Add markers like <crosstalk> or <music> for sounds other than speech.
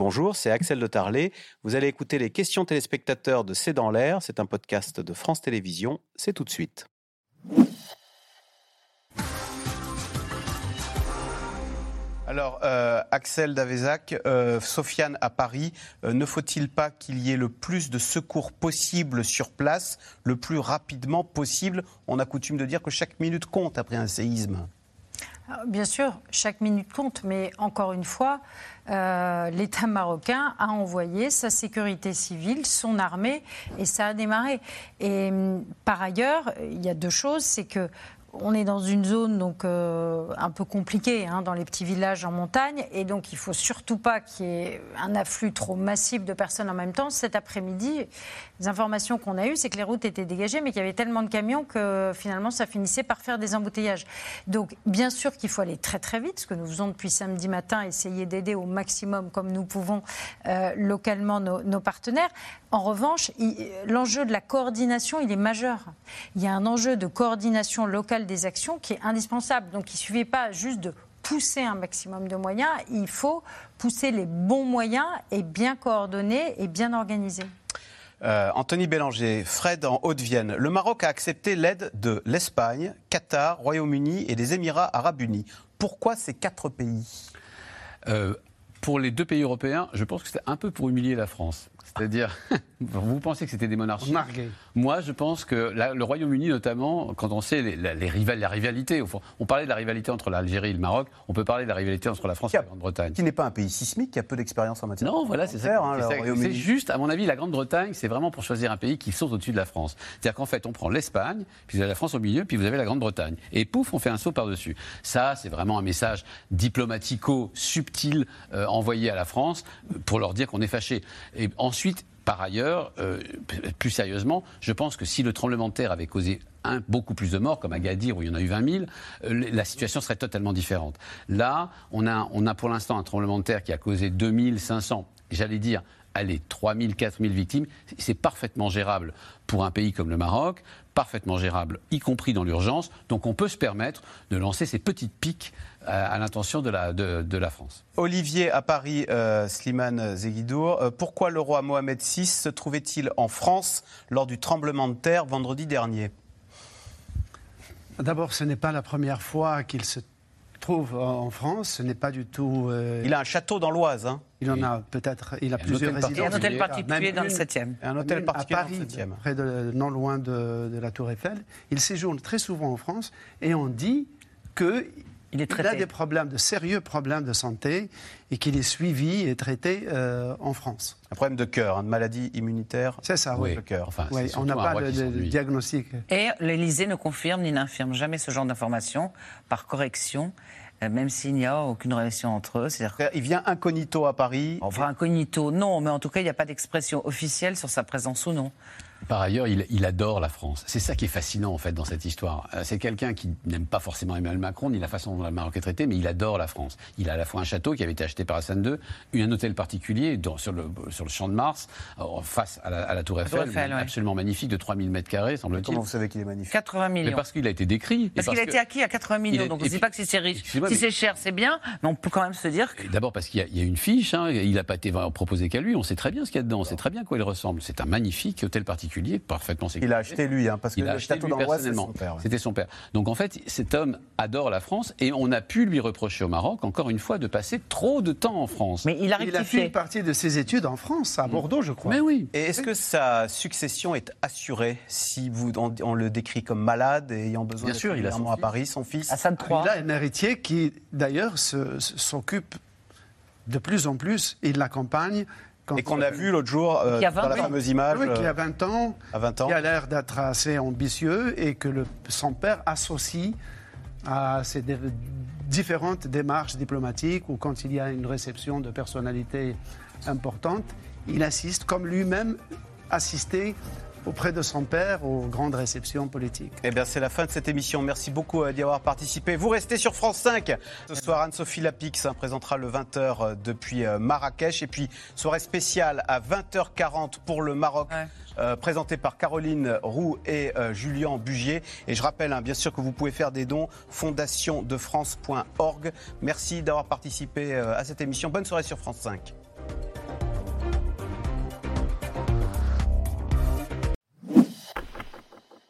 Bonjour, c'est Axel de Tarlet. Vous allez écouter les questions téléspectateurs de C'est dans l'air. C'est un podcast de France Télévisions. C'est tout de suite. Alors, euh, Axel Davezac, euh, Sofiane à Paris, euh, ne faut-il pas qu'il y ait le plus de secours possible sur place, le plus rapidement possible? On a coutume de dire que chaque minute compte après un séisme. Bien sûr, chaque minute compte, mais encore une fois, l'État marocain a envoyé sa sécurité civile, son armée, et ça a démarré. Et hum, par ailleurs, il y a deux choses, c'est que on est dans une zone donc euh, un peu compliquée hein, dans les petits villages en montagne et donc il faut surtout pas qu'il y ait un afflux trop massif de personnes en même temps. Cet après-midi, les informations qu'on a eues, c'est que les routes étaient dégagées, mais qu'il y avait tellement de camions que finalement ça finissait par faire des embouteillages. Donc bien sûr qu'il faut aller très très vite, ce que nous faisons depuis samedi matin, essayer d'aider au maximum comme nous pouvons euh, localement nos, nos, partenaires. En revanche, l'enjeu de la coordination, il est majeur. Il y a un enjeu de coordination locale des actions qui est indispensable. Donc il ne suffit pas juste de pousser un maximum de moyens, il faut pousser les bons moyens et bien coordonnés et bien organisés. Euh, Anthony Bélanger, Fred en Haute-Vienne. Le Maroc a accepté l'aide de l'Espagne, Qatar, Royaume-Uni et des Émirats arabes unis. Pourquoi ces quatre pays? Euh, Pour les deux pays européens, je pense que c'était un peu pour humilier la France. C'est-à-dire, <laughs> vous pensez que c'était des monarchies Moi, je pense que le Royaume-Uni, notamment, quand on sait les, les, la rivalité, on parlait de la rivalité entre l'Algérie et le Maroc, on peut parler de la rivalité entre la France et la Grande-Bretagne. Qui n'est pas un pays sismique, qui a peu d'expérience en matière Non, voilà, c'est ça. Hein, c'est juste, à mon avis, la Grande-Bretagne, c'est vraiment pour choisir un pays qui saute au-dessus de la France. C'est-à-dire qu'en fait, on prend l'Espagne, puis vous avez la France au milieu, puis vous avez la Grande-Bretagne. Et pouf, on fait un saut par-dessus. Ça, c'est vraiment un message diplomatico-subtil euh, envoyé à la France pour leur dire qu'on est fâché. Et ensuite, par ailleurs, euh, plus sérieusement, je pense que si le tremblement de terre avait causé beaucoup plus de morts, comme à Gadir où il y en a eu 20 000, euh, la situation serait totalement différente. Là, on a, on a pour l'instant un tremblement de terre qui a causé 2500, j'allais dire, allez, 3 000, 4 000 victimes. C'est parfaitement gérable pour un pays comme le Maroc, parfaitement gérable, y compris dans l'urgence. Donc on peut se permettre de lancer ces petites piques à, l'intention de la, de, la, France. Olivier à Paris, euh, Slimane Zeguidour, euh, pourquoi le roi Mohamed VI se trouvait-il en France lors du tremblement de terre vendredi dernier? D'abord, ce n'est pas la première fois qu'il se trouve en France. Ce n'est pas du tout. Euh, il a un château dans l'Oise. Hein. Il en a peut-être. Il a plusieurs résidences. Et un hôtel particulier dans le 7e. Un hôtel particulier à Paris, dans le 7e. Près de, non loin de, de, la Tour Eiffel. Il séjourne très souvent en France et on dit que il, a des problèmes, de sérieux problèmes de santé et qu'il est suivi et traité euh, en France. Un problème de cœur, une maladie immunitaire. C'est ça, oui. Le cœur. Enfin, on n'a pas de, diagnostic. Et l'Élysée ne confirme ni n'infirme jamais ce genre d'informations par correction euh, même s'il n'y a aucune relation entre eux. Il vient incognito à Paris Enfin, incognito, non, mais en tout cas, il n'y a pas d'expression officielle sur sa présence ou non. Par ailleurs, il, adore la France. C'est ça qui est fascinant en fait dans cette histoire. Euh, c'est quelqu'un qui n'aime pas forcément Emmanuel Macron ni la façon dont le Maroc est traité, mais il adore la France. Il a à la fois un château qui avait été acheté par Hassan II, un hôtel particulier sur, le, sur le champ de Mars, euh, face à la, Tour Eiffel, absolument magnifique de 3000 mètres carrés, semble-t-il. Comment vous savez qu'il est magnifique? 80 millions. parce qu'il a été décrit. Parce, qu'il a été acquis à 80 millions. Donc on ne sait pas que si c'est riche. Si c'est cher, c'est bien, mais on peut quand même se dire. Que... D'abord parce qu'il y, a une fiche. Hein, il n'a pas été proposé qu'à lui. On sait très bien ce qu'il y a dedans. On sait très bien à quoi il ressemble. C'est un magnifique hôtel particulier, parfaitement il a acheté lui, hein, parce que le château d'Amboise, c'était son père. C'était son père. Donc en fait, cet homme adore la France et on a pu lui reprocher au Maroc, encore une fois, de passer trop de temps en France. Mais il a Il a fait une partie de ses études en France, à Bordeaux, je crois. Mais oui. Et est-ce que sa succession est assurée si vous, on, le décrit comme malade et ayant besoin Bien sûr, il a à Paris, son fils Hassan III. Il a un héritier qui, d'ailleurs, s'occupe de plus en plus, il l'accompagne et qu'on a vu l'autre jour euh, dans la fameuse image. Oui, qui a 20 ans, à 20 ans. qui a l'air d'être assez ambitieux et que le, son père associe à ces différentes démarches diplomatiques ou quand il y a une réception de personnalités importantes, il assiste, comme lui-même assisté auprès de son père aux grandes réceptions politiques. Eh bien, c'est la fin de cette émission. Merci beaucoup euh, d'y avoir participé. Vous restez sur France 5. Ce soir, Anne-Sophie Lapix hein, présentera le 20h euh, depuis euh, Marrakech. Et puis, soirée spéciale à 20h40 pour le Maroc. présenté par Caroline Roux et Julien Bugier. Et je rappelle hein, bien sûr que vous pouvez faire des dons fondationdefrance.org. Merci d'avoir participé à cette émission. Bonne soirée sur France 5.